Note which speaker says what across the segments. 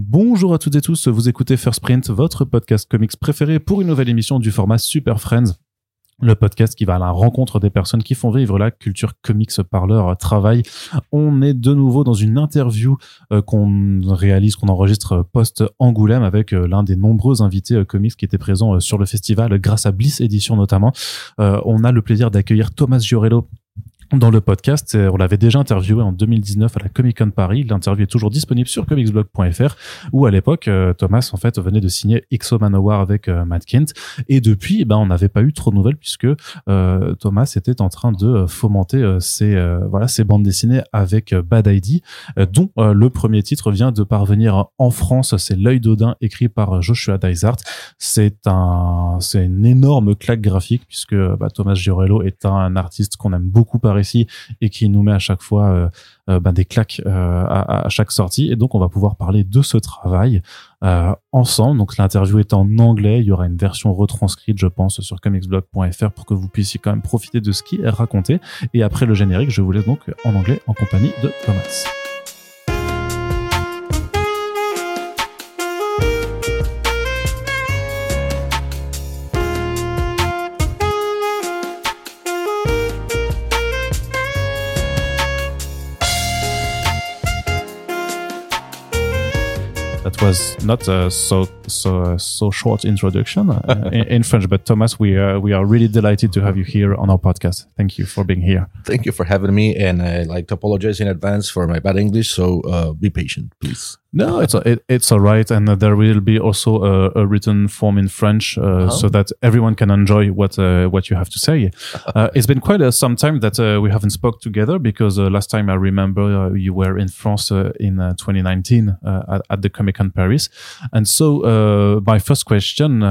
Speaker 1: Bonjour à toutes et tous, vous écoutez First Print, votre podcast comics préféré pour une nouvelle émission du format Super Friends le podcast qui va à la rencontre des personnes qui font vivre la culture comics par leur travail. On est de nouveau dans une interview euh, qu'on réalise, qu'on enregistre post-Angoulême avec euh, l'un des nombreux invités euh, comics qui étaient présents sur le festival grâce à Bliss Edition notamment. on a le plaisir d'accueillir Thomas Giorello dans le podcast. On l'avait déjà interviewé en 2019 à la Comic Con Paris. L'interview est toujours disponible sur comicsblog.fr où à l'époque euh, Thomas en fait venait de signer Exo Manowar avec euh, Matt Kent et depuis ben on n'avait pas eu trop de nouvelles puisque euh, Thomas était en train de fomenter ses voilà ses bandes dessinées avec Bad ID dont le premier titre vient de parvenir en France. C'est L'œil d'Odin écrit par Joshua Dysart. C'est un c'est une énorme claque graphique puisque bah, Thomas Giorello est un artiste qu'on aime beaucoup par ici et qui nous met à chaque fois euh, euh, ben, des claques euh, à, à, chaque sortie. Et donc, on va pouvoir parler de ce travail ensemble. Donc, l'interview est en anglais. Il y aura une version retranscrite, je pense, sur comicsblog.fr pour que vous puissiez quand même profiter de ce qui est raconté. Et après le générique, je vous laisse donc en anglais en compagnie de Thomas. Was not a so so so short introduction uh, in, in, French, but Tomas, we are we are really delighted to have you here on our podcast. Thank you for being here.
Speaker 2: Thank you for having me, and I like to apologize in advance for my bad English. So uh, be patient, please.
Speaker 1: No, it's it, it's all right, and uh, there will be also a, a written form in French, uh, uh-huh. so that everyone can enjoy what uh, what you have to say. Uh, it's been quite a, some time that uh, we haven't spoke together because uh, last time I remember you were in France in 2019 at, at, the Comic Con Paris, and so my first question.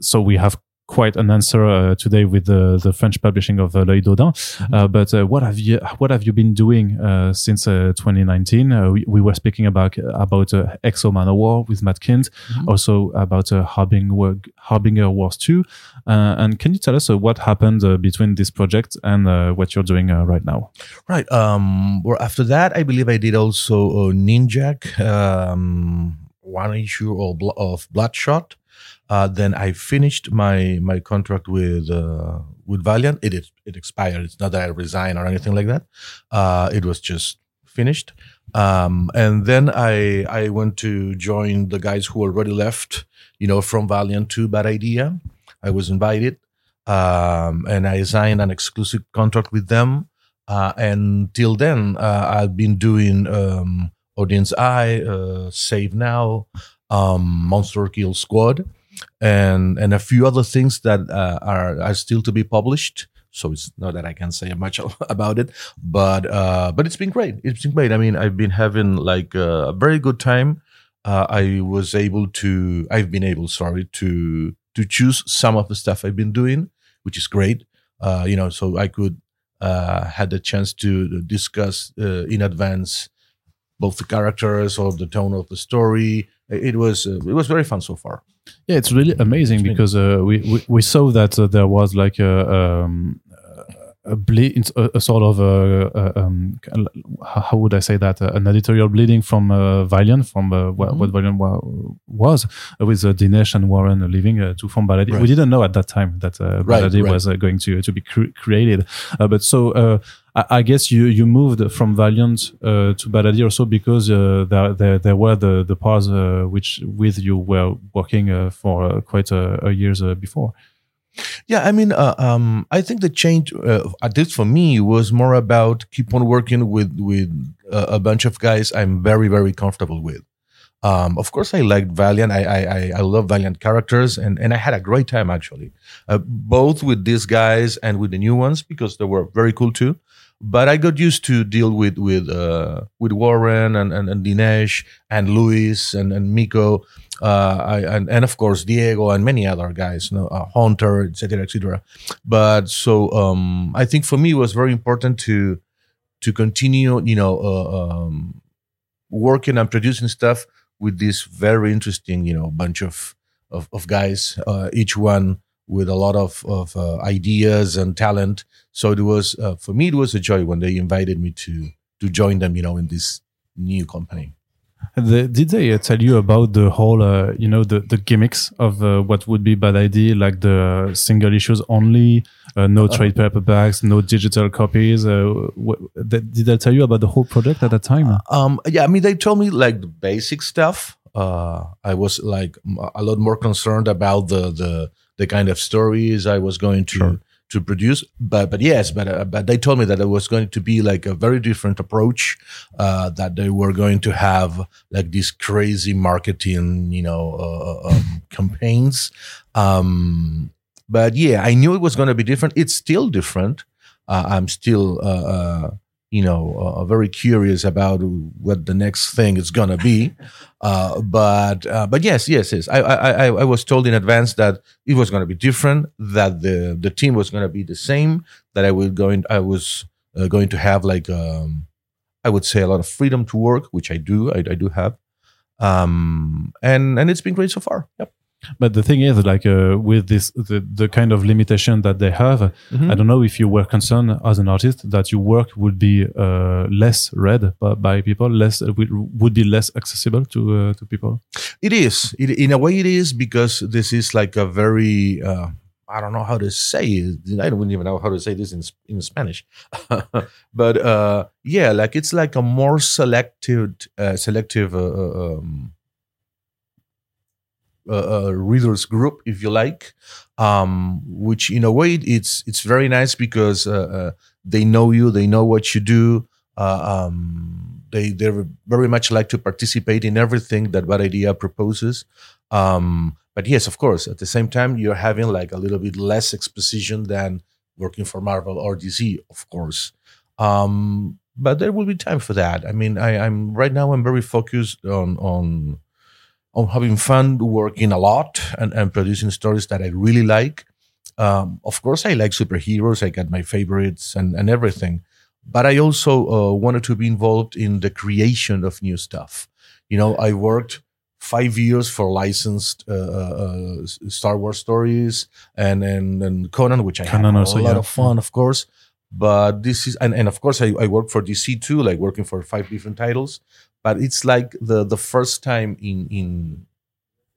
Speaker 1: so we have quite an answer uh, today with the, the French publishing of uh, L'Œil d'Odinn. Mm-hmm. Uh, but uh, what have you what have you been doing uh, since 2019? We, we, were speaking about about X-O Manowar with Matt Kindt, mm-hmm. also about Harbinger, Harbinger Wars 2. and can you tell us what happened between this project and what you're doing right now?
Speaker 2: Right. Um, well, after that, I believe I did also uh, Ninjak, um, one issue of Bloodshot. Uh, then I finished my my contract with uh, with Valiant. It it expired. It's not that I resigned or anything like that. Uh, it was just finished. Um, and then I I went to join the guys who already left. You know, from Valiant to Bad Idea. I was invited, um, and I signed an exclusive contract with them. Uh, and till then, uh, I've been doing um, Odinn's Eye, Save Now, um, Monster Kill Squad and and a few other things that uh, are are still to be published. So it's not that I can say much about it, but uh, but it's been great. It's been great. I mean, I've been having like a very good time. Uh, I was able to. I've been able, sorry, to to choose some of the stuff I've been doing, which is great. Uh, you know, so I could uh, had the chance to discuss uh, in advance both the characters or the tone of the story. It was uh, it was very fun so far.
Speaker 1: Yeah, it's really amazing because uh, we, we, we saw that uh, there was like a um, a, a, a sort of a, a um, how would I say that an editorial bleeding from uh, Valiant from uh, what, mm-hmm. what Valiant wa- was uh, with uh, Dinesh and Warren leaving uh, to form Bad Idea. Right. We didn't know at that time that uh, Bad Idea right. was uh, going to to be cre- created, but so. I, I guess you, you moved from Valiant to Bad Idea also because there, there, there were the the parts which with you were working for quite a, a years before.
Speaker 2: Yeah, I mean, uh, um, I think the change, uh, at least for me, was more about keep on working with with uh, a bunch of guys I'm very very comfortable with. Um, of course, I liked Valiant. I, I I love Valiant characters, and and I had a great time actually, uh, both with these guys and with the new ones because they were very cool too. But I got used to deal with with uh, with Warren and, and, and Dinesh and Luis and and Miko uh, I, and, and of course Diego and many other guys, you know, uh, Hunter, etc., etc. But so um, I think for me it was very important to to continue, you know, uh, um, working and producing stuff with this very interesting, you know, bunch of of, of guys, uh, each one with a lot of of uh, ideas and talent. So it was uh, for me it was a joy when they invited me to to join them, you know, in this new company.
Speaker 1: The, did they uh, tell you about the whole, uh, you know, the, the gimmicks of uh, what would be bad idea, like the single issues only, uh, no trade paperbacks, no digital copies? Uh, did they tell you about the whole project at that time?
Speaker 2: Um, yeah, I mean, they told me like the basic stuff. Uh, I was like a lot more concerned about the the the kind of stories I was going to
Speaker 1: Sure.
Speaker 2: to produce. But but yes, but uh, but they told me that it was going to be like a very different approach. Uh, that they were going to have like these crazy marketing, you know, uh, um, campaigns. Um, but yeah, I knew it was going to be different. It's still different. Uh, I'm still. Uh, uh, you know, uh, very curious about what the next thing is gonna be. Uh, but uh, but yes, yes, yes. I, I I I was told in advance that it was gonna be different. That the the team was gonna be the same. That I was going I was uh, going to have like um, I would say a lot of freedom to work, which I do. I, I do have. Um, and and it's been great so far. Yep.
Speaker 1: But the thing is, like uh, with this, the, the kind of limitation that they have, I don't know if you were concerned as an artist that your work would be uh, less read by, by people, less would, would be less accessible to uh, to people.
Speaker 2: It is. It, in a way, it is because this is like a very. Uh, I don't know how to say it. I don't even know how to say this in in Spanish, but uh, yeah, like it's like a more selective, uh, selective uh, uh, um, uh, readers group, if you like. Um, which in a way it's it's very nice because uh, uh, they know you, they know what you do. Uh, um, they they very much like to participate in everything that Bad Idea proposes. Um, but yes, of course, at the same time, you're having like a little bit less exposition than working for Marvel or DC, of course. Um, but there will be time for that. I mean, I, I'm right now. I'm very focused on on on having fun, working a lot, and, and producing stories that I really like. Um, of course, I like superheroes. I got my favorites and and everything. But I also uh, wanted to be involved in the creation of new stuff. You know, I worked five years for licensed uh, uh, Star Wars stories and and, and Conan, which I
Speaker 1: Conan
Speaker 2: had
Speaker 1: also,
Speaker 2: a lot
Speaker 1: yeah.
Speaker 2: of fun, of course. But this is and, and of course I, I work for DC too, like working for five different titles. But it's like the the first time in in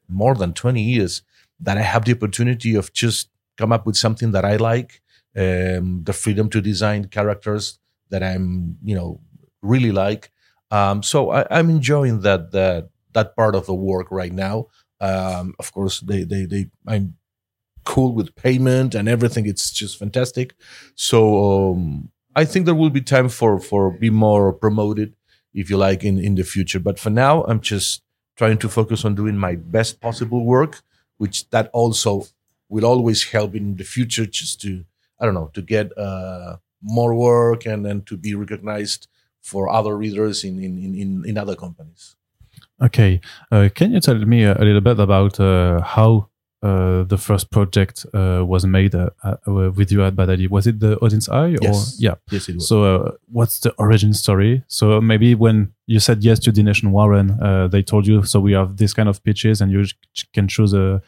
Speaker 2: more than 20 years that I have the opportunity of just come up with something that I like, um, the freedom to design characters that I'm, you know, really like. Um, so I, I'm enjoying that that that part of the work right now. Um, of course, they they they I'm cool with payment and everything. It's just fantastic. So um, I think there will be time for for be more promoted, if you like, in in the future. But for now, I'm just trying to focus on doing my best possible work, which that also will always help in the future, just to I don't know to get uh, more work and then to be recognized for other readers in in in, in, other companies.
Speaker 1: Okay, uh, can you tell me a, a little bit about uh, how uh, the first project uh, was made uh, uh, with you at Bad Idea? Was it the Odinn's Eye?
Speaker 2: Yes.
Speaker 1: Or yeah.
Speaker 2: Yes, it was.
Speaker 1: So, uh, what's the origin story? So, maybe when you said yes to Dinesh and Warren, uh, they told you, so we have this kind of pitches and you can choose a,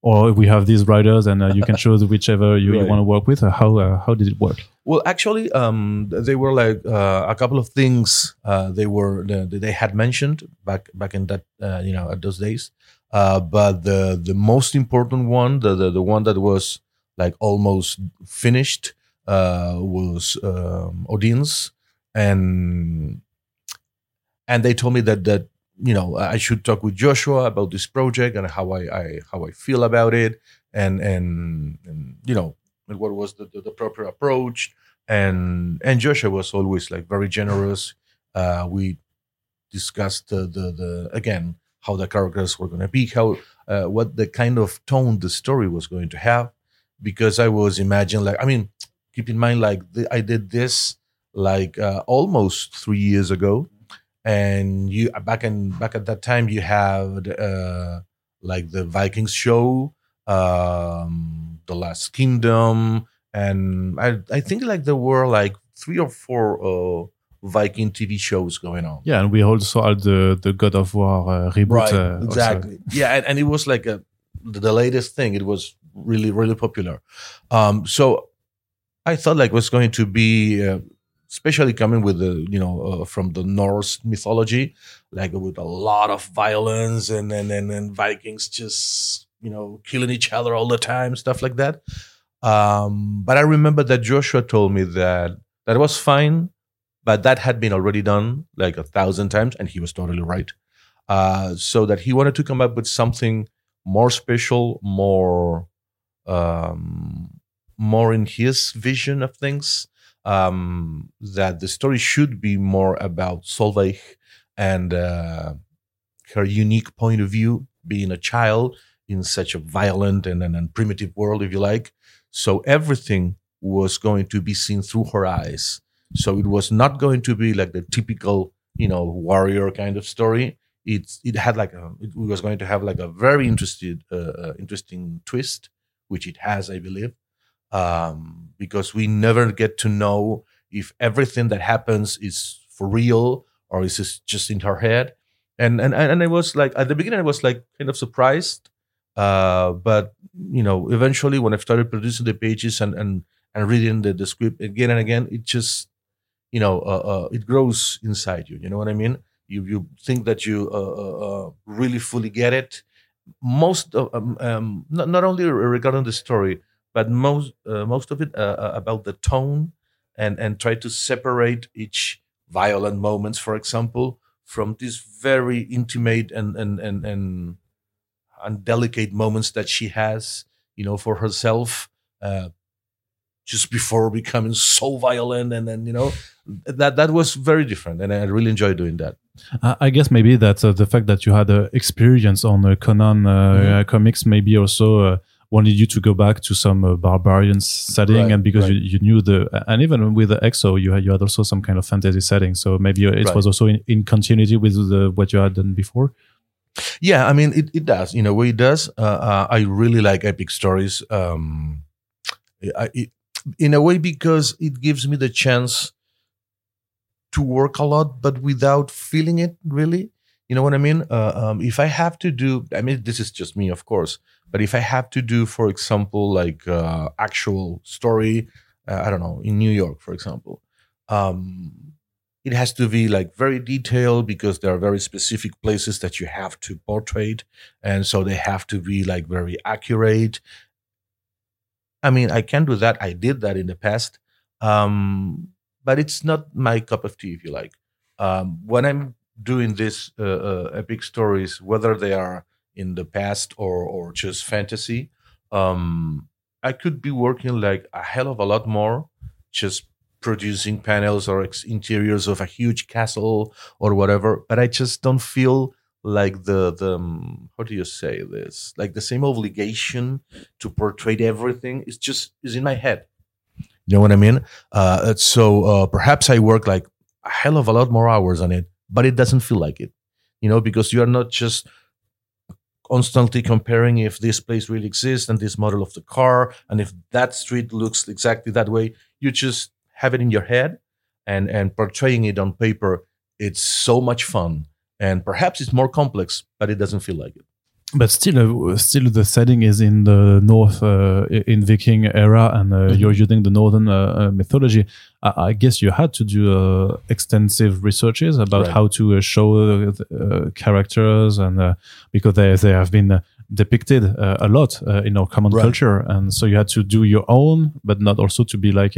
Speaker 1: or we have these writers and uh, you can choose whichever you, you want to work with. How, uh, how did it work?
Speaker 2: Well, actually, um, they were like uh, a couple of things uh, they were they they had mentioned back back in that uh, you know at those days. Uh, but the the most important one, the, the the one that was like almost finished, uh, was um, Odinn's, and and they told me that that you know I should talk with Joshua about this project and how I, I how I feel about it, and and, and you know and what was the, the, the proper approach. And and joshua was always like very generous. Uh we discussed the the, the again how the characters were going to be how uh, what the kind of tone the story was going to have because i was imagining like i mean keep in mind like the, i did this like uh, almost three years ago and you back in back at that time you had uh like the vikings show um the last kingdom and i i think like there were like three or four uh viking tv shows going on
Speaker 1: Yeah, and we also had the, the God of War uh, reboot.
Speaker 2: right
Speaker 1: uh, also.
Speaker 2: exactly yeah and, and it was like a the latest thing it was really really popular um so i thought like it was going to be uh, especially coming with the you know uh, from the Norse mythology, like with a lot of violence and and and, and Vikings just you know killing each other all the time, stuff like that. Um, but I remember that Joshua told me that that was fine, but that had been already done like a thousand times, and he was totally right. Uh, so that he wanted to come up with something more special, more um, more in his vision of things. Um, that the story should be more about Solveig and uh, her unique point of view, being a child in such a violent and, and, and primitive world, if you like. So everything was going to be seen through her eyes. So it was not going to be like the typical, you know, warrior kind of story. It it had like a it was going to have like a very interested uh, uh interesting twist, which it has, I believe um, because we never get to know if everything that happens is for real or is it just in her head. And and and I was like at the beginning I was like kind of surprised, uh, but you know eventually when I started producing the pages and and and reading the, the script again and again, it just you know uh, uh, it grows inside you. You know what I mean? You you think that you uh, uh, uh, really fully get it. Most of um, um, not not only regarding the story, but most uh, most of it about the tone and and try to separate each violent moments, for example, from these very intimate and and and and, and delicate moments that she has, you know, for herself. Uh, just before becoming so violent and then you know that that was very different and i really enjoyed doing that
Speaker 1: i guess maybe that uh, the fact that you had uh, experience on uh, conan mm-hmm. comics maybe also wanted you to go back to some uh, barbarian setting right, and because right. you, you, knew the and even with the X-O you had you had also some kind of fantasy setting so maybe it right. was also in, in continuity with the, what you had done before
Speaker 2: yeah i mean it, it does in a way it does uh, uh, i really like epic stories um, I, it, in a way because it gives me the chance to work a lot but without feeling it really you know what i mean uh, um, if i have to do i mean this is just me of course but if I have to do, for example, like uh, actual story, uh, I don't know, in New York, for example, um, it has to be like very detailed because there are very specific places that you have to portray, and so they have to be like very accurate. I mean, I can do that. I did that in the past, um, but it's not my cup of tea, if you like. Um, when I'm doing these uh, uh epic stories, whether they are in the past or or just fantasy um i could be working like a hell of a lot more just producing panels or ex- interiors of a huge castle or whatever but i just don't feel like the the um, how do you say this? Like the same obligation to portray everything is just is in my head. You know what i mean? Uh so uh perhaps i work like a hell of a lot more hours on it but it doesn't feel like it you know because you are not just constantly comparing if this place really exists and this model of the car and if that street looks exactly that way. You just have it in your head and and portraying it on paper it's so much fun and perhaps it's more complex but it doesn't feel like it
Speaker 1: but still, uh, still the setting is in the north, uh, in Viking era, and uh, mm -hmm. you're using the northern uh, uh, mythology. I, I, guess you had to do uh, extensive researches about right. how to show characters, and because they they have been depicted a lot in our common right. culture, and so you had to do your own, but not also to be like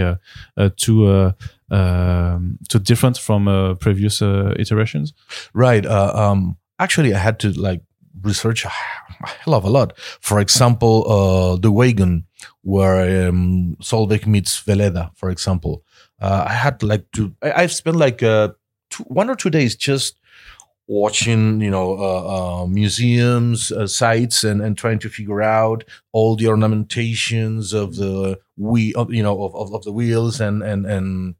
Speaker 1: too um, too different from previous iterations.
Speaker 2: Right. Um, actually, I had to like research a hell of a lot. For example, uh, the wagon where um, Solveig meets Veleda, for example. Uh, I had like to, I, have spent like uh, two, one or two days just watching, you know, uh, uh, museums, uh, sites, and, and trying to figure out all the ornamentations of the we, you know, of, of, of the wheels and and and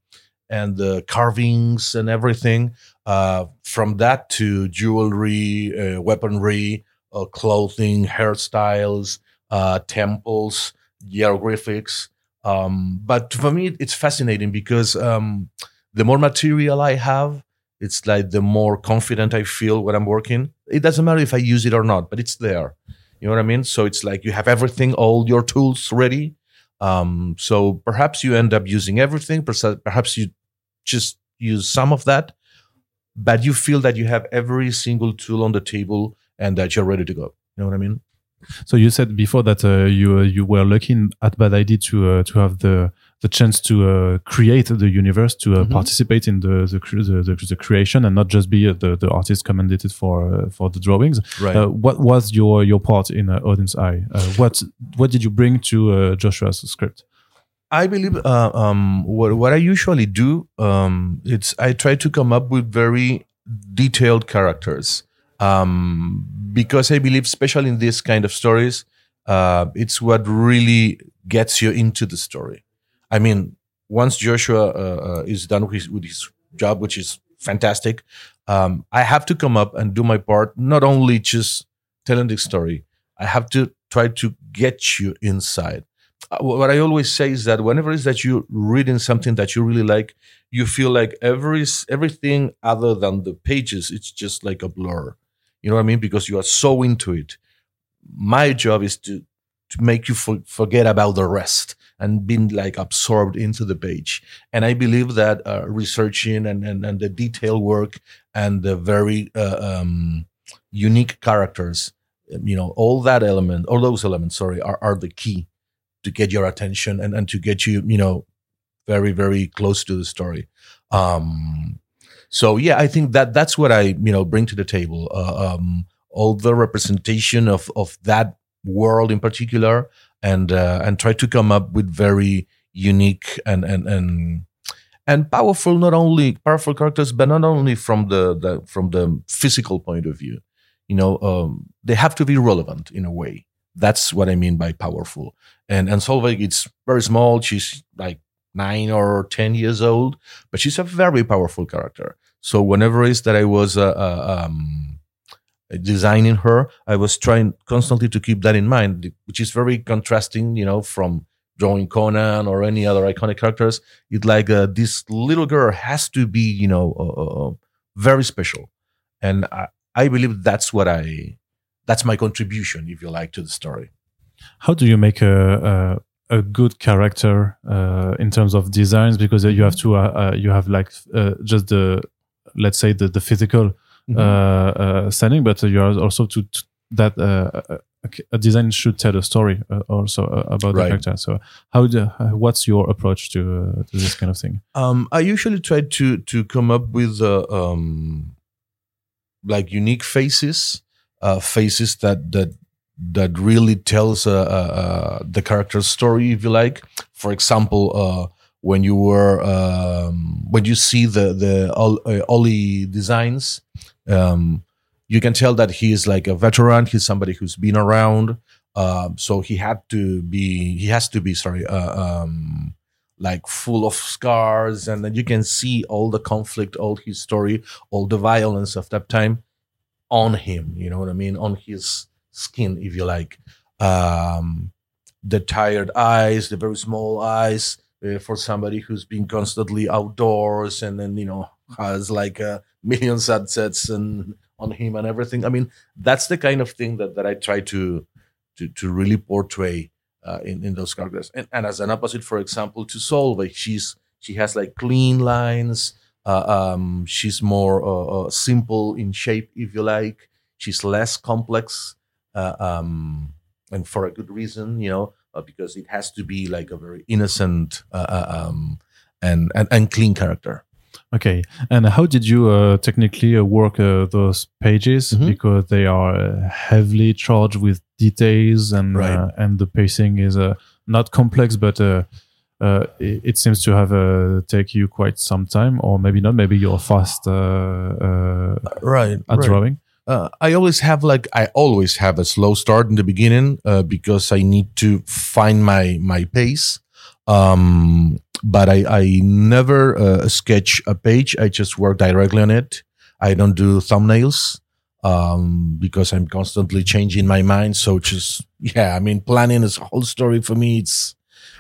Speaker 2: and the carvings and everything. Uh, from that to jewelry, uh, weaponry, uh, clothing, hairstyles, uh, temples, hieroglyphics. Um, but for me, it's fascinating because um, the more material I have, it's like the more confident I feel when I'm working. It doesn't matter if I use it or not, but it's there. You know what I mean? So it's like you have everything, all your tools ready. Um, so perhaps you end up using everything. Perhaps you just use some of that, but you feel that you have every single tool on the table and that you're ready to go. You know what I mean?
Speaker 1: So you said before that uh, you uh, you were lucky at Bad Idea to uh, to have the the chance to uh, create the universe, to uh,
Speaker 2: Mhm.
Speaker 1: participate in the the, the the the creation, and not just be uh, the the artist commended for uh, for the drawings.
Speaker 2: Right.
Speaker 1: Uh, what was your your part in uh, Odinn's Eye? Uh, what what did you bring to uh, Joshua's script?
Speaker 2: I believe uh, um, what what I usually do um, it's I try to come up with very detailed characters um, because I believe, especially in this kind of stories, uh, it's what really gets you into the story. I mean, once Joshua uh, uh, is done with his, with his job, which is fantastic, um, I have to come up and do my part. Not only just telling the story, I have to try to get you inside uh, what I always say is that whenever it is that you're reading something that you really like, you feel like every everything other than the pages, it's just like a blur. You know what I mean? Because you are so into it. My job is to to make you for, forget about the rest and been like absorbed into the page. And I believe that uh, researching and, and and the detail work and the very uh, um, unique characters, you know, all that element, all those elements, sorry, are, are the key to get your attention and, and to get you, you know, very, very close to the story. Um, so yeah, I think that that's what I, you know, bring to the table. Uh, um, all the representation of, of that world in particular and, uh, and try to come up with very unique and, and, and, and powerful, not only powerful characters, but not only from the, the from the physical point of view. You know, um, they have to be relevant in a way. That's what I mean by powerful and and Solveig it's very small. She's like nine or ten years old, but she's a very powerful character. So whenever it is that I was uh, uh, um, designing her, I was trying constantly to keep that in mind, which is very contrasting, you know, from drawing Conan or any other iconic characters. It's like uh, this little girl has to be, you know, uh, uh, very special, and I, I believe that's what I, that's my contribution, if you like, to the story.
Speaker 1: How do you make a a, a good character uh, in terms of designs? Because uh, you have to uh, uh, you have like uh, just the let's say the the physical
Speaker 2: Mhm.
Speaker 1: uh, uh, setting, but you are also to, to that uh, a, design should tell a story uh, also about the
Speaker 2: Right.
Speaker 1: character. So how do, what's your approach to uh, to this kind of thing?
Speaker 2: Um, I usually try to to come up with uh, um, like unique faces, uh, faces that that that really tells uh, uh, uh, the character's story, if you like. For example, uh, when you were um, when you see the the Ol- uh, Ollie designs, um, you can tell that he is like a veteran. He's somebody who's been around. Um, so he had to be he has to be sorry uh, um, like full of scars and then you can see all the conflict all his story all the violence of that time on him you know what i mean on his skin if you like um the tired eyes the very small eyes uh, for somebody who's been constantly outdoors and then you know has like a million sunsets and on him and everything i mean that's the kind of thing that, that i try to to to really portray uh, in in those characters. And, and as an opposite, for example, to Solveig, she's she has like clean lines. Uh, um, she's more uh, uh, simple in shape, if you like. She's less complex, uh, um, and for a good reason, you know, uh, because it has to be like a very innocent uh, uh, um, and, and and clean character.
Speaker 1: Okay, and how did you uh, technically uh, work uh, those pages
Speaker 2: Mhm.
Speaker 1: because they are uh, heavily charged with details and
Speaker 2: Right.
Speaker 1: uh, and the pacing is uh, not complex, but uh, uh, it, it seems to have uh, take you quite some time, or maybe not. Maybe you're fast uh, uh,
Speaker 2: Right.
Speaker 1: at drawing.
Speaker 2: uh, I always have like I always have a slow start in the beginning uh, because I need to find my my pace. Um, but I I never uh, sketch a page. I just work directly on it. I don't do thumbnails um, because I'm constantly changing my mind. So just yeah, I mean, planning is a whole story for me. It's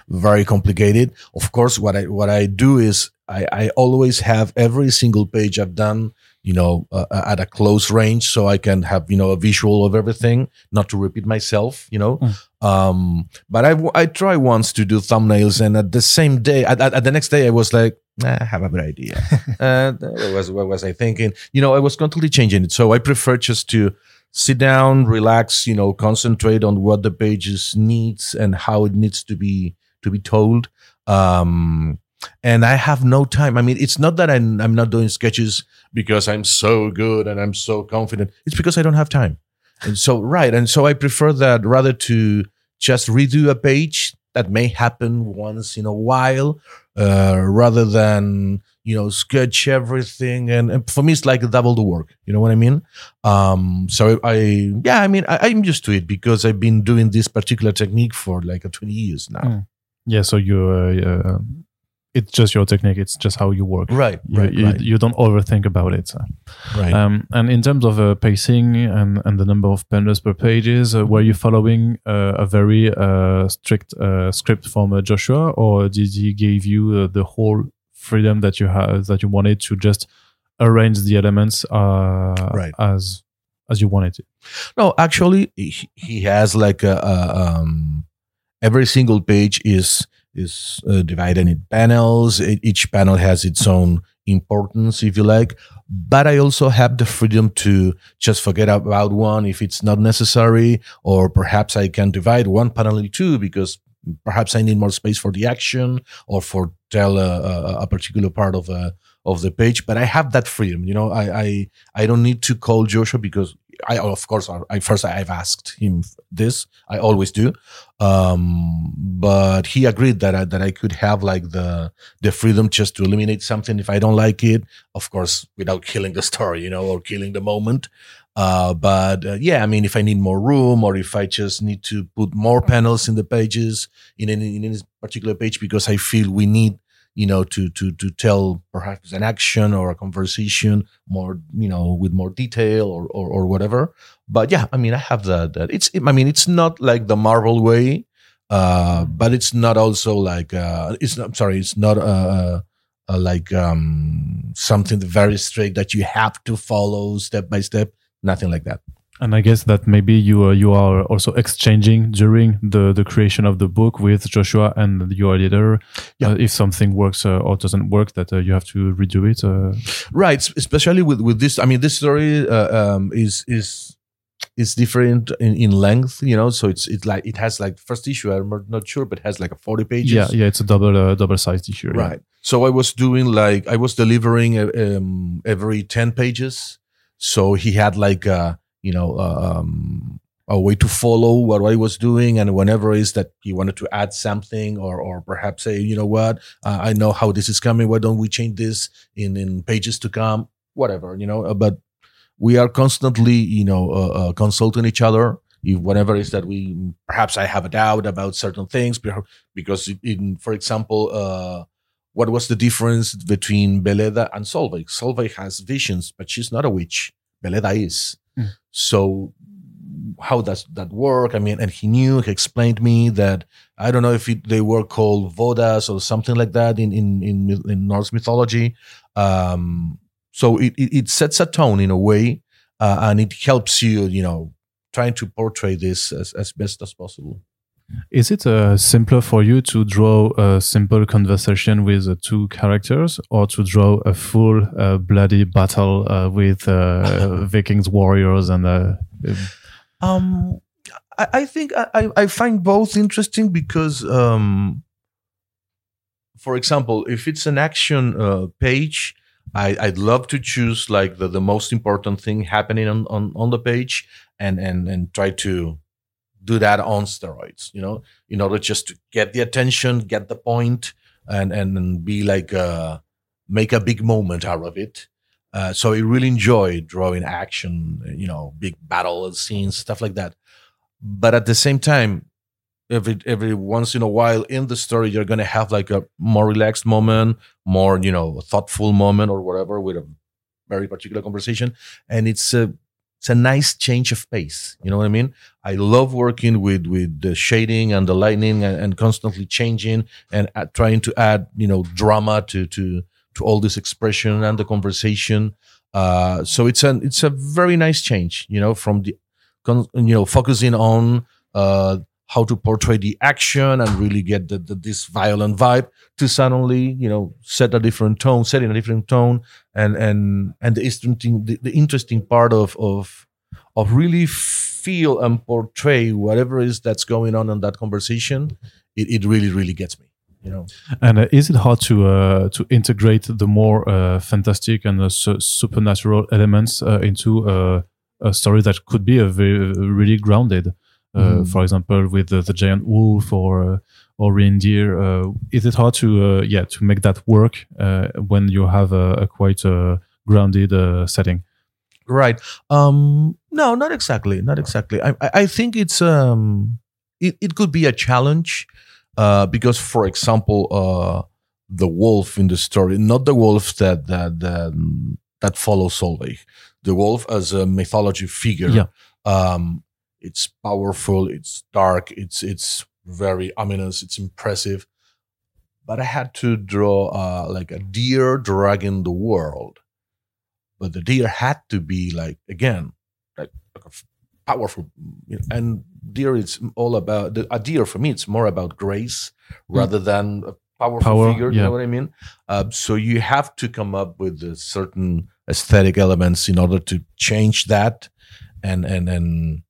Speaker 2: very complicated. Of course, what I what I do is I, I always have every single page I've done, you know, uh, at a close range, so I can have you know a visual of everything, not to repeat myself, you know.
Speaker 1: Mm.
Speaker 2: Um, but I I try once to do thumbnails, and at the same day, at, at, at the next day, I was like, Nah, I have a better idea. uh, what was what was I thinking? You know, I was constantly changing it. So I prefer just to sit down, relax, you know, concentrate on what the pages needs and how it needs to be to be told. Um, and I have no time. I mean, it's not that I'm, I'm not doing sketches because I'm so good and I'm so confident. It's because I don't have time. And so, right. And so I prefer that rather to just redo a page that may happen once in a while, uh, rather than you know sketch everything. And, and, for me, it's like double the work. You know what I mean? Um, so I, yeah, I mean, I, am used to it because I've been doing this particular technique for like 20 years now.
Speaker 1: Mm. Yeah. So you. Uh, uh it's just your technique. It's just how you work.
Speaker 2: Right.
Speaker 1: You,
Speaker 2: right,
Speaker 1: you,
Speaker 2: right.
Speaker 1: you don't overthink about it.
Speaker 2: Right.
Speaker 1: Um, and in terms of uh, pacing and, and the number of panels per pages, uh, were you following uh, a very uh, strict uh, script from uh, Joshua, or did he give you the whole freedom that you have that you wanted to just arrange the elements
Speaker 2: right.
Speaker 1: as as you wanted to?
Speaker 2: No, actually, he, he has like a, a um, every single page is is uh, divided in panels. Each panel has its own importance, if you like. But I also have the freedom to just forget about one if it's not necessary, or perhaps I can divide one panel in two because perhaps I need more space for the action or for tell a, a, a particular part of a of the page. But I have that freedom. You know, I I, I don't need to call Joshua because I of course I first I've asked him this. I always do, um, but he agreed that I, that I could have like the the freedom just to eliminate something if I don't like it. Of course, without killing the story, you know, or killing the moment. Uh, but uh, yeah, I mean, if I need more room or if I just need to put more panels in the pages in any, in any particular page because I feel we need you know, to to to tell perhaps an action or a conversation more, you know, with more detail or or, or whatever. But yeah, I mean, I have that. That it's. I mean, it's not like the Marvel way, uh, but it's not also like uh, it's. Not, I'm sorry, it's not uh, uh, like um, something very strict that you have to follow step by step. Nothing like that
Speaker 1: and I guess that maybe you uh, you are also exchanging during the the creation of the book with Joshua and your editor. Yeah. Uh, if something works uh, or doesn't work, that uh, you have to redo it. Uh.
Speaker 2: right, especially with with this. I mean, this story uh, um, is is is different in, in length. You know, so it's it's like it has like first issue. I'm not sure, but has like a forty pages.
Speaker 1: Yeah, yeah, it's a double double sized issue.
Speaker 2: Right. Yeah. So I was doing like I was delivering um, every ten pages. So he had like a you know, uh, um, a way to follow what I was doing. And whenever is that he wanted to add something or, or perhaps say, you know what, uh, I know how this is coming. Why don't we change this in, in pages to come? Whatever, you know, uh, but we are constantly, you know, uh, uh, consulting each other. If whatever is that we, perhaps I have a doubt about certain things because in, for example, uh, what was the difference between Veleda and Solveig? Solveig has visions, but she's not a witch. Veleda is. So how does that work? I mean, and he knew, he explained me that I don't know if it, they were called Vodas or something like that in in in, in Norse mythology. Um, so it, it, it sets a tone in a way, uh, and it helps you, you know, trying to portray this as, as best as possible.
Speaker 1: Is it uh, simpler for you to draw a simple conversation with uh, two characters or to draw a full uh, bloody battle uh, with uh, Vikings warriors and uh,
Speaker 2: um I, I think I, I find both interesting because um for example if it's an action page I, I'd love to choose like the, the most important thing happening on, on, on the page and, and and try to do that on steroids, you know, in order just to get the attention, get the point, and and be like uh, make a big moment out of it. Uh, so I really enjoy drawing action, you know, big battle scenes, stuff like that. But at the same time, every every once in a while in the story, you're gonna have like a more relaxed moment, more you know, thoughtful moment or whatever with a very particular conversation, and it's a it's a nice change of pace. You know what I mean? I love working with with the shading and the lighting and, and constantly changing and uh, trying to add you know drama to to to all this expression and the conversation. Uh, so it's an it's a very nice change. You know from the you know focusing on uh, how to portray the action and really get the, the, this violent vibe to suddenly you know set a different tone set in a different tone. And and and the interesting the, the interesting part of of of really feel and portray whatever is that's going on in that conversation it, it really really gets me you know?
Speaker 1: And uh, is it hard to uh, to integrate the more uh, fantastic and uh, su- supernatural elements uh, into uh, a story that could be a very really grounded
Speaker 2: Mm.
Speaker 1: for example with the, the giant wolf or or reindeer is it hard to yeah to make that work when you have a, a quite grounded setting
Speaker 2: right um no not exactly not exactly i i, I think it's um it, it could be a challenge uh because for example uh the wolf in the story not the wolf that that that, that follows Solveig the wolf as a mythology figure
Speaker 1: Yeah.
Speaker 2: um it's powerful it's dark it's it's very ominous it's impressive. But i had to draw uh like a deer dragging the world. But the deer had to be like again like, like a f- powerful you know, and deer is all about the, a deer for me it's more about grace rather than a powerful
Speaker 1: Power,
Speaker 2: figure you know what i mean? Uh, so you have to come up with a certain aesthetic elements in order to change that and and and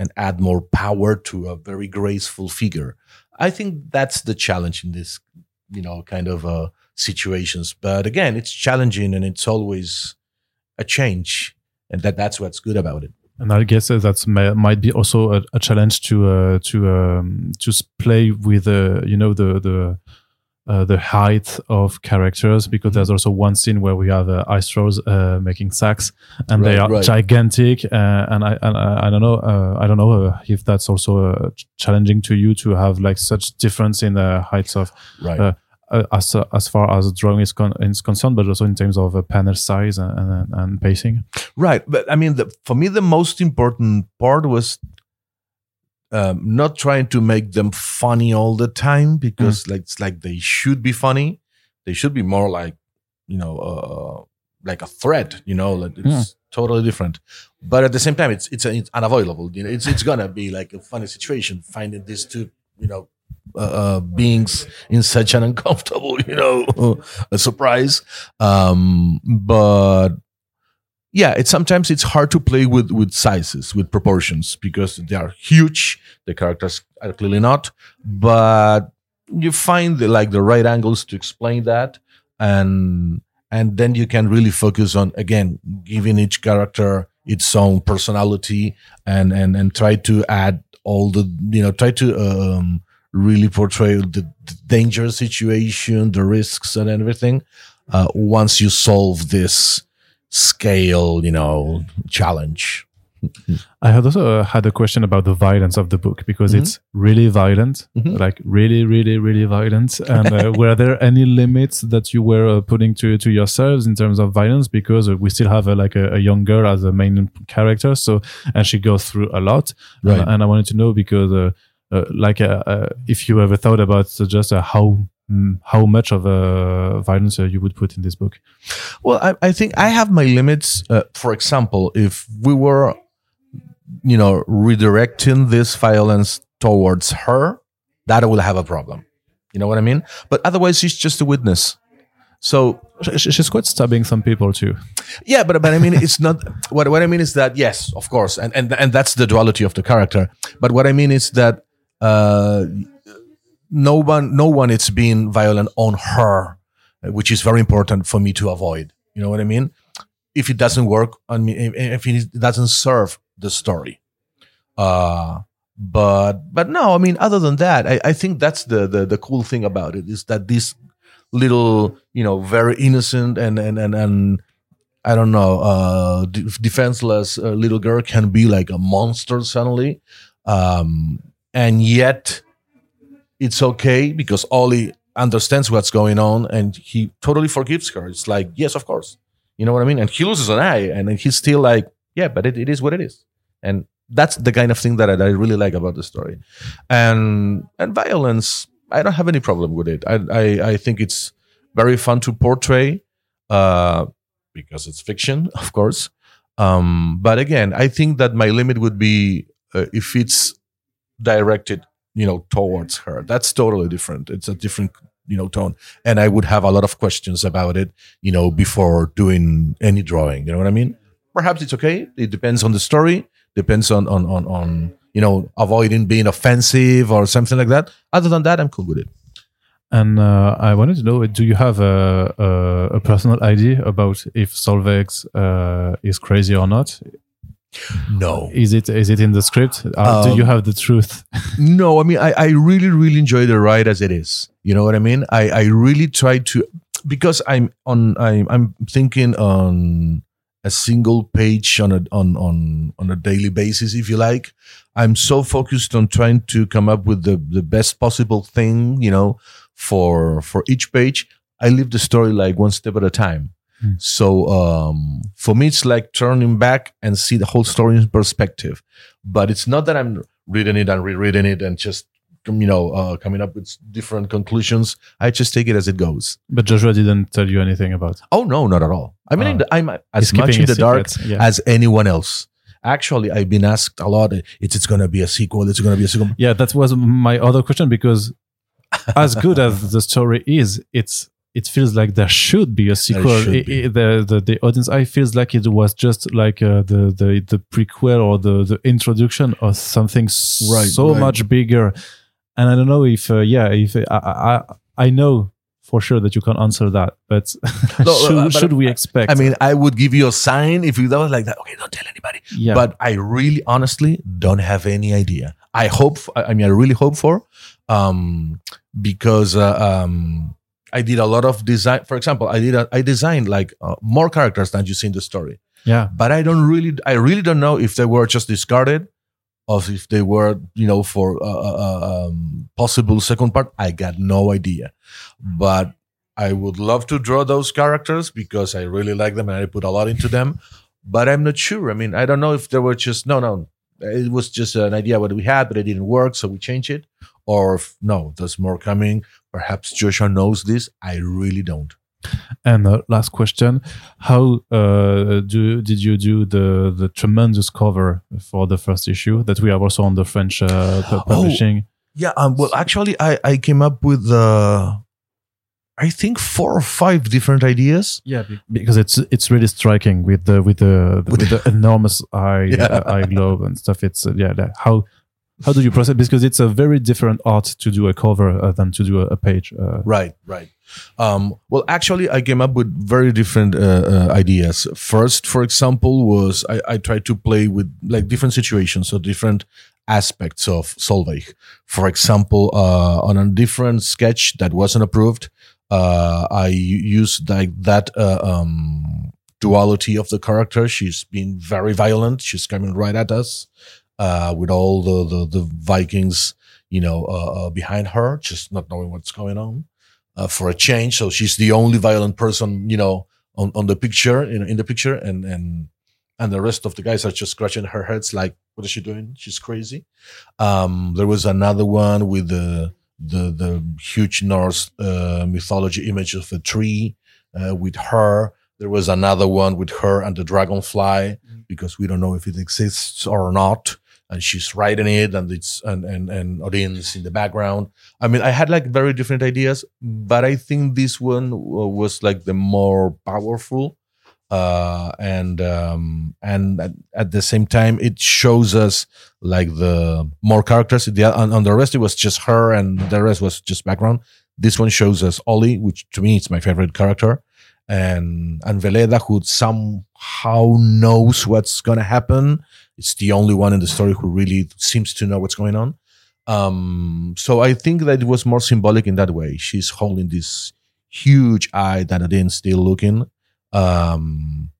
Speaker 2: and add more power to a very graceful figure. I think that's the challenge in this you know kind of uh situations. But again it's challenging and it's always a change and that that's what's good about it.
Speaker 1: And I guess that might be also a, a challenge to uh, to um, to play with uh, you know the the uh, the height of characters because there's also one scene where we have uh, Istros uh, making sacks and they are
Speaker 2: right.
Speaker 1: gigantic uh, and I and I, I don't know uh, I don't know uh, if that's also uh, challenging to you to have like such difference in the heights of
Speaker 2: right.
Speaker 1: Uh, uh, as as far as drawing is, con- is concerned but also in terms of uh, panel size and, and, and pacing.
Speaker 2: Right but i mean the, for me the most important part was um, not trying to make them funny all the time because like it's like they should be funny. They should be more like you know uh, like a threat you know like it's
Speaker 1: Yeah.
Speaker 2: totally different. But at the same time it's it's, it's unavoidable. You know it's it's gonna be like a funny situation finding these two you know uh, uh, beings in such an uncomfortable you know a surprise. Um but yeah it's sometimes it's hard to play with with sizes with proportions because they are huge the characters are clearly not but you find the, like the right angles to explain that and and then you can really focus on again giving each character its own personality and and and try to add all the you know try to um really portray the, the dangerous situation the risks and everything uh, once you solve this scale you know challenge
Speaker 1: I had also uh, had a question about the violence of the book because
Speaker 2: Mhm.
Speaker 1: it's really violent,
Speaker 2: Mhm.
Speaker 1: like really, really, really violent. And uh, were there any limits that you were uh, putting to to yourselves in terms of violence? Because uh, we still have uh, like a, a young girl as a main character, so and she goes through a lot.
Speaker 2: Right.
Speaker 1: And, and I wanted to know because, uh, uh, like, if you ever thought about just uh, how how much of a violence uh, you would put in this book.
Speaker 2: Well, I, I think I have my limits. Uh, for example, if we were, you know, redirecting this violence towards her, that will have a problem. You know what I mean? But otherwise, she's just a witness. So
Speaker 1: Sh- sh- She's quite stabbing some people too.
Speaker 2: yeah, but but I mean, it's not what what I mean is that yes, of course, and and and that's the duality of the character. But what I mean is that uh, no one no one is being violent on her, which is very important for me to avoid. You know what I mean? If it doesn't work on me, if it doesn't serve the story, uh, but but no, I mean, other than that, I, I think that's the, the the cool thing about it is that this little, you know, very innocent and and and and I don't know, uh, de- defenseless uh, little girl can be like a monster suddenly, um, and yet it's okay because Ollie understands what's going on and he totally forgives her. It's like, yes, of course, you know what I mean. And he loses an eye, and he's still like, yeah, but it, it is what it is, and that's the kind of thing that I, that I really like about the story, and and violence. I don't have any problem with it. I I, I think it's very fun to portray. Uh, because it's fiction, of course. Um, but again, I think that my limit would be uh, if it's directed you know towards her. That's totally different. It's a different you know tone. And i would have a lot of questions about it you know before doing any drawing. You know what i mean? Perhaps it's okay. It depends on the story. Depends on on on, on you know avoiding being offensive or something like that. Other than that i'm cool with it.
Speaker 1: And uh, I wanted to know, do you have a, a, a personal idea about if Solveig uh, is crazy or not?
Speaker 2: No.
Speaker 1: Is it is it in the script? Or do
Speaker 2: Um,
Speaker 1: you have the truth?
Speaker 2: no i mean I, I really really enjoy the ride as it is. You know what i mean? I i really try to because i'm on i'm, I'm thinking on a single page on a on on on a daily basis if you like. I'm so focused on trying to come up with the the best possible thing you know for for each page. I live the story like one step at a time
Speaker 1: Hmm.
Speaker 2: so um for me it's like turning back and see the whole story in perspective but it's not that i'm reading it and rereading it and just you know uh, coming up with different conclusions i just take it as it goes
Speaker 1: But Joshua didn't tell you anything about.
Speaker 2: oh no not at all i mean
Speaker 1: Ah.
Speaker 2: i'm as much in the dark
Speaker 1: yeah.
Speaker 2: as anyone else actually i've been asked a lot it's it's going to be a sequel it's going to be a sequel
Speaker 1: Yeah, that was my other question because as good as the story is, it's it feels like there should be a sequel.
Speaker 2: should
Speaker 1: I-
Speaker 2: be.
Speaker 1: I- the, the the audience eye feels like it was just like uh, the the the prequel or the the introduction or something
Speaker 2: Right,
Speaker 1: so
Speaker 2: right.
Speaker 1: much bigger. And I don't know if uh, yeah, if I, I I know for sure that you can answer that, but
Speaker 2: No,
Speaker 1: should,
Speaker 2: but
Speaker 1: should we expect?
Speaker 2: i mean i would give you a sign if you that was like that okay don't tell anybody
Speaker 1: yeah,
Speaker 2: but I really honestly don't have any idea. I hope, I mean, I really hope for, um, because uh, um, I did a lot of design. For example, I did a, I designed like uh, more characters than you see in the story,
Speaker 1: yeah,
Speaker 2: but I don't really, I really don't know if they were just discarded, or if they were, you know, for uh, uh, um, possible second part. I got no idea, but. I would love to draw those characters because I really like them and I put a lot into them but I'm not sure. I mean, I don't know if there were just no, no. It was just an idea what we had, but it didn't work, so we changed it. Or if, no, there's more coming. Perhaps Joshua knows this. I really don't.
Speaker 1: And uh, last question: How uh, do did you do the the tremendous cover for the first issue that we have also on the French uh,
Speaker 2: Oh.
Speaker 1: publishing?
Speaker 2: Yeah. Um, well, actually, I I came up with uh, I think four or five different ideas.
Speaker 1: Yeah, because it's it's really striking with the with the,
Speaker 2: With
Speaker 1: with the enormous eye
Speaker 2: Yeah.
Speaker 1: uh, eye globe and stuff. It's uh, yeah. that- how how do you process? Because it's a very different art to do a cover uh, than to do a, a page. Uh,
Speaker 2: Right, right. Um, well, actually, I came up with very different uh, uh, ideas. First, for example, was I, I tried to play with like different situations, or different aspects of Solveig. For example, uh, on a different sketch that wasn't approved, uh, I used like that um, duality of the character. She's been very violent. She's coming right at us uh, with all the, the the Vikings, you know, uh, uh, behind her, just not knowing what's going on uh, for a change. So she's the only violent person, you know, on, on the picture, in, in the picture, and and and the rest of the guys are just scratching her heads, like, what is she doing? She's crazy. Um, there was another one with the the the huge Norse uh, mythology image of a tree uh, with her. There was another one with her and the dragonfly because we don't know if it exists or not. And she's writing it, and it's and and and Odin's in the background. I mean, I had like very different ideas, but I think this one was like the more powerful, uh, and um, and at, at the same time, it shows us like the more characters. The on, on the rest, it was just her, and the rest was just background. This one shows us Ollie, which to me is my favorite character, and and Veleda, who somehow knows what's gonna happen. It's the only one in the story who really seems to know what's going on. Um, so I think that it was more symbolic in that way. She's holding this huge eye that Odin's still looking. Um,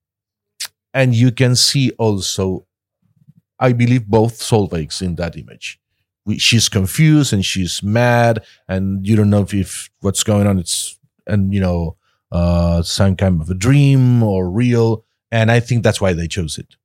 Speaker 2: and you can see also, I believe, both Solveigs in that image. We, she's confused and she's mad, and you don't know if, if what's going on. It's and you know uh, some kind of a dream or real. And I think that's why they chose it.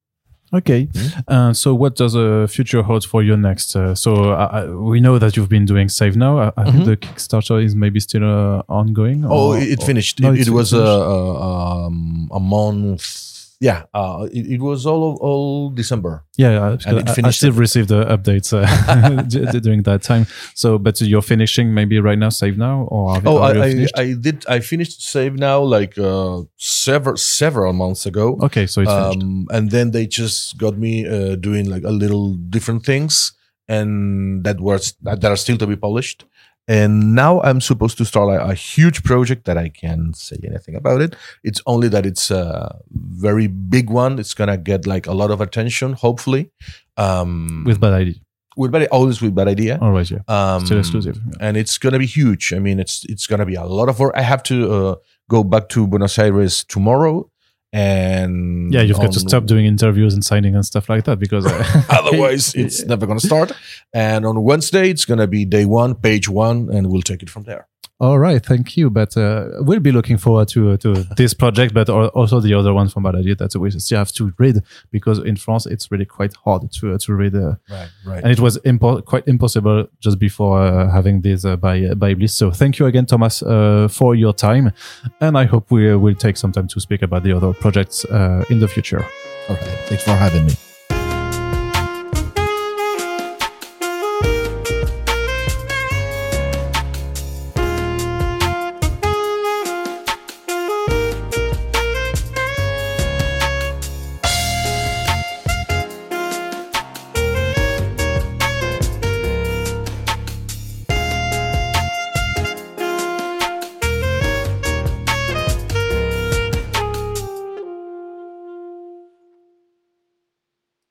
Speaker 1: Okay. Uh, so, what does the future hold for you next? Uh, so, uh, uh, we know that you've been doing Save Now. I, I think
Speaker 2: Mhm.
Speaker 1: the Kickstarter is maybe still uh, ongoing.
Speaker 2: Oh,
Speaker 1: or-
Speaker 2: it, it
Speaker 1: or-
Speaker 2: finished.
Speaker 1: No,
Speaker 2: it, it was a, a, um, a month yeah, uh, it, it was all all December.
Speaker 1: Yeah, yeah,
Speaker 2: And it
Speaker 1: I, I
Speaker 2: finished
Speaker 1: still received the updates uh, during that time. So, but you're finishing maybe right now, save now, or have,
Speaker 2: Oh, I, I,
Speaker 1: finished?
Speaker 2: I did. I finished Save Now like uh, several several months ago.
Speaker 1: okay, so it's finished.
Speaker 2: um, and then they just got me uh, doing like a little different things, and that was that, that are still to be polished. And now I'm supposed to start a, a huge project that I can't say anything about it. It's only that it's a very big one. It's gonna get like a lot of attention, hopefully. Um,
Speaker 1: With bad idea,
Speaker 2: with bad, always with bad idea.
Speaker 1: always, yeah.
Speaker 2: Um,
Speaker 1: Still exclusive. yeah.
Speaker 2: and it's gonna be huge. I mean, it's it's gonna be a lot of work. I have to uh, go back to Buenos Aires tomorrow, and
Speaker 1: Yeah, you've got to stop doing interviews and signing and stuff like that because uh,
Speaker 2: Otherwise, it's never gonna start. And on Wednesday, it's gonna be day one, page one, and we'll take it from there.
Speaker 1: All right, thank you. But uh, we'll be looking forward to to this project, but also the other one from Idea that we still have to read because in France it's really quite hard to uh, to read, uh,
Speaker 2: Right, right.
Speaker 1: and it was impo- quite impossible just before uh, having this uh, by uh, by Bliss. So thank you again, Tomas, uh, for your time, and I hope we uh, will take some time to speak about the other projects uh, in the future.
Speaker 2: All right. Thanks for having me.